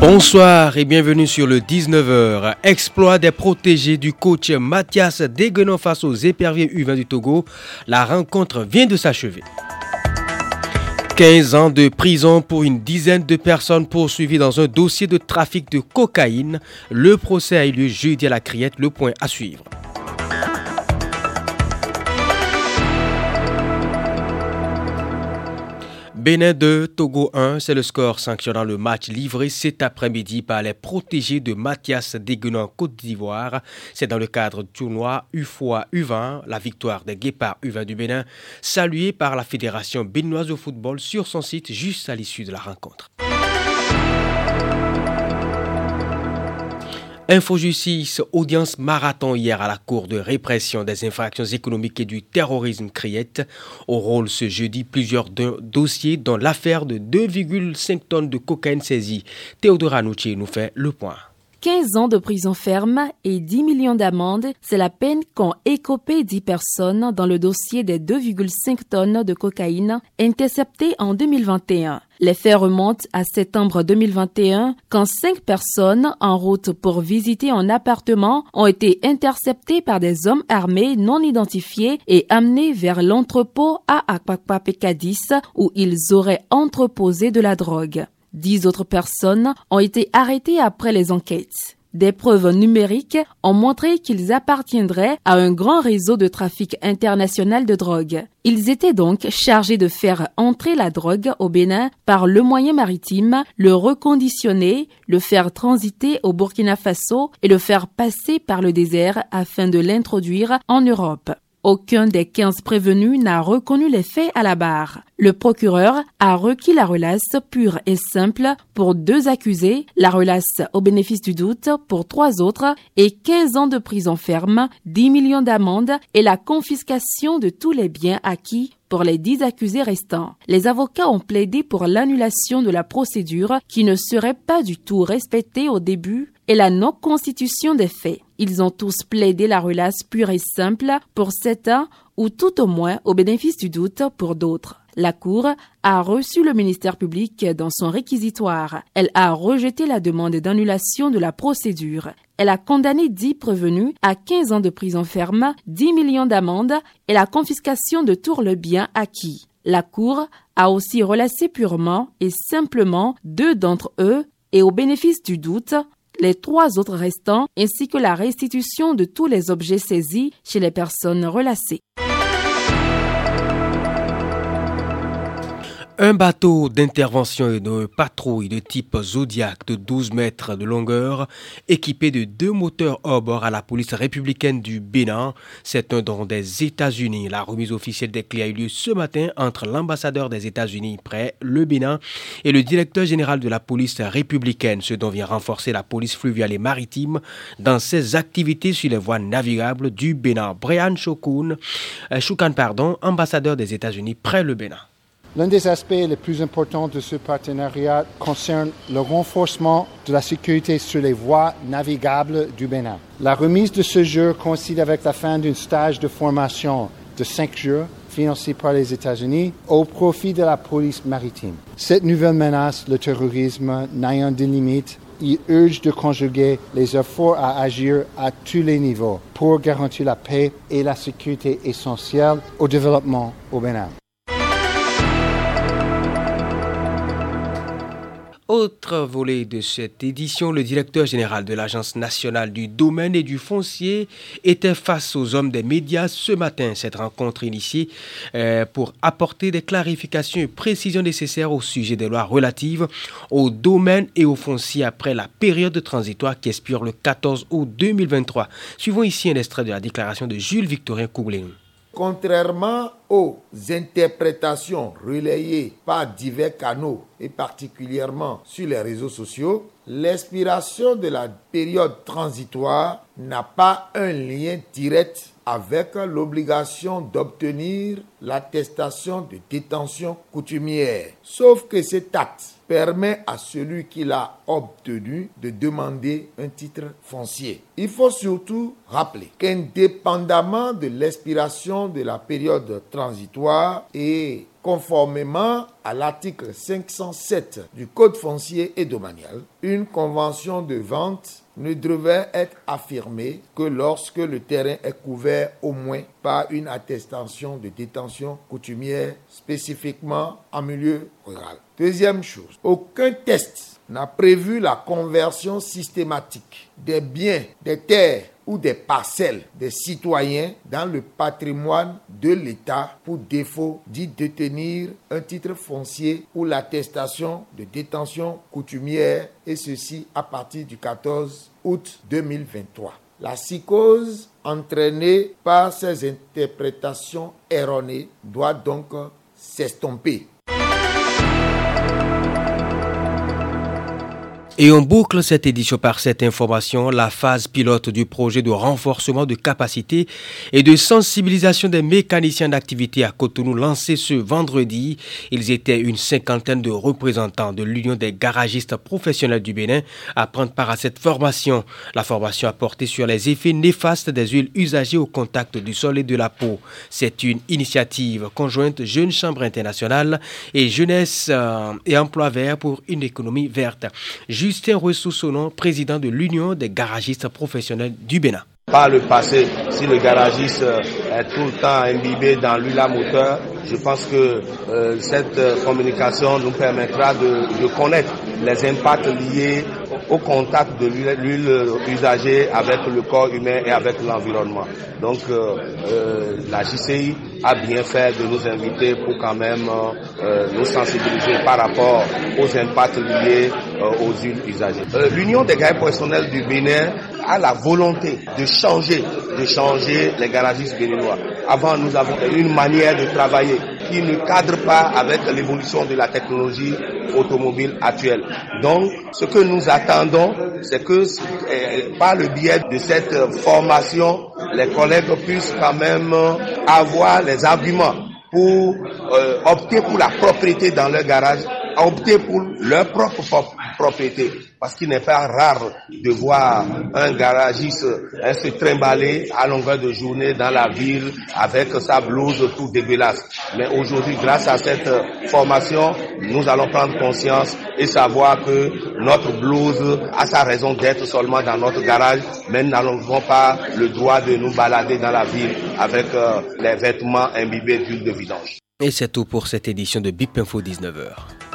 Bonsoir et bienvenue sur le 19h. Exploit des protégés du coach Mathias Deguenon face aux éperviers U20 du Togo. La rencontre vient de s'achever. 15 ans de prison pour une dizaine de personnes poursuivies dans un dossier de trafic de cocaïne. Le procès a eu lieu jeudi à la Criette. Le point à suivre. Bénin 2, Togo 1, c'est le score sanctionnant le match livré cet après-midi par les protégés de Mathias Deguenon Côte d'Ivoire. C'est dans le cadre du tournoi UFOA U20, la victoire des Guépards U20 du Bénin, saluée par la Fédération béninoise de football sur son site juste à l'issue de la rencontre. Infojustice, audience marathon hier à la Cour de répression des infractions économiques et du terrorisme Criette. Au rôle ce jeudi, plusieurs dossiers dont l'affaire de 2,5 tonnes de cocaïne saisie. Théodore Anouchi nous fait le point. 15 ans de prison ferme et 10 millions d'amendes, c'est la peine qu'ont écopé 10 personnes dans le dossier des 2,5 tonnes de cocaïne interceptées en 2021. Les faits remontent à septembre 2021 quand cinq personnes en route pour visiter un appartement ont été interceptées par des hommes armés non identifiés et amenés vers l'entrepôt à Akpakpapekadis où ils auraient entreposé de la drogue. Dix autres personnes ont été arrêtées après les enquêtes. Des preuves numériques ont montré qu'ils appartiendraient à un grand réseau de trafic international de drogue. Ils étaient donc chargés de faire entrer la drogue au Bénin par le moyen maritime, le reconditionner, le faire transiter au Burkina Faso et le faire passer par le désert afin de l'introduire en Europe. Aucun des 15 prévenus n'a reconnu les faits à la barre. Le procureur a requis la relace pure et simple pour deux accusés, la relace au bénéfice du doute pour trois autres et 15 ans de prison ferme, 10 millions d'amendes et la confiscation de tous les biens acquis pour les dix accusés restants. Les avocats ont plaidé pour l'annulation de la procédure qui ne serait pas du tout respectée au début et la non-constitution des faits. Ils ont tous plaidé la relace pure et simple pour certains ou tout au moins au bénéfice du doute pour d'autres. La Cour a reçu le ministère public dans son réquisitoire. Elle a rejeté la demande d'annulation de la procédure. Elle a condamné dix prévenus à 15 ans de prison ferme, 10 millions d'amendes et la confiscation de tout le bien acquis. La Cour a aussi relâché purement et simplement deux d'entre eux et au bénéfice du doute, les trois autres restants, ainsi que la restitution de tous les objets saisis chez les personnes relâchées. Un bateau d'intervention et de patrouille de type Zodiac de 12 mètres de longueur, équipé de deux moteurs hors bord à la police républicaine du Bénin. C'est un don des États-Unis. La remise officielle des clés a eu lieu ce matin entre l'ambassadeur des États-Unis près le Bénin et le directeur général de la police républicaine, ce dont vient renforcer la police fluviale et maritime dans ses activités sur les voies navigables du Bénin. Brian Choukoun, euh, pardon, ambassadeur des États-Unis près le Bénin. L'un des aspects les plus importants de ce partenariat concerne le renforcement de la sécurité sur les voies navigables du Bénin. La remise de ce jour coïncide avec la fin d'un stage de formation de cinq jours financé par les États-Unis au profit de la police maritime. Cette nouvelle menace, le terrorisme, n'ayant de limite, il urge de conjuguer les efforts à agir à tous les niveaux pour garantir la paix et la sécurité essentielle au développement au Bénin. Autre volet de cette édition, le directeur général de l'Agence nationale du domaine et du foncier était face aux hommes des médias ce matin. Cette rencontre initiée euh, pour apporter des clarifications et précisions nécessaires au sujet des lois relatives au domaine et au foncier après la période transitoire qui expire le 14 août 2023. Suivons ici un extrait de la déclaration de Jules Victorien Kouglin. Contrairement aux interprétations relayées par divers canaux et particulièrement sur les réseaux sociaux, l'expiration de la période transitoire n'a pas un lien direct avec l'obligation d'obtenir l'attestation de détention coutumière. Sauf que cet acte permet à celui qui l'a obtenu de demander un titre foncier. Il faut surtout rappeler qu'indépendamment de l'expiration de la période transitoire et conformément à l'article 507 du Code foncier et domanial, une convention de vente ne devait être affirmée que lorsque le terrain est couvert au moins par une attestation de détention coutumière spécifiquement en milieu rural. Deuxième chose, aucun test n'a prévu la conversion systématique des biens, des terres ou des parcelles des citoyens dans le patrimoine de l'État pour défaut d'y détenir un titre foncier ou l'attestation de détention coutumière et ceci à partir du 14 août 2023. La psychose entraînée par ces interprétations erronées doit donc s'estomper. Et on boucle cette édition par cette information, la phase pilote du projet de renforcement de capacité et de sensibilisation des mécaniciens d'activité à Cotonou lancé ce vendredi. Ils étaient une cinquantaine de représentants de l'Union des garagistes professionnels du Bénin à prendre part à cette formation. La formation a porté sur les effets néfastes des huiles usagées au contact du sol et de la peau. C'est une initiative conjointe Jeune Chambre internationale et Jeunesse euh, et Emploi vert pour une économie verte. Justin Ressoussonon, président de l'Union des garagistes professionnels du Bénin. Par le passé, si le garagiste euh, est tout le temps imbibé dans l'huile à moteur, je pense que euh, cette euh, communication nous permettra de, connaître les impacts liés au contact de l'huile usagée avec le corps humain et avec l'environnement. Donc la JCI a bien fait de nous inviter pour quand même nous sensibiliser par rapport aux impacts liés aux huiles usagées. L'Union des gars professionnels du Bénin a la volonté de changer, de changer les garagistes béninois. Avant, nous avons une manière de travailler qui ne cadre pas avec l'évolution de la technologie automobile actuelle. Donc, ce que nous attendons, c'est que eh, par le biais de cette formation, les collègues puissent quand même avoir les arguments pour euh, opter pour la propriété dans leur garage, opter pour leur propre propriété. Parce qu'il n'est pas rare de voir un garagiste se trimballer à longueur de journée dans la ville avec sa blouse tout dégueulasse. Mais aujourd'hui, grâce à cette formation, nous allons prendre conscience et savoir que notre blouse a sa raison d'être seulement dans notre garage, mais nous n'avons pas le droit de nous balader dans la ville avec euh, les vêtements imbibés d'huile de vidange. Et c'est tout pour cette édition de BIP Info 19h.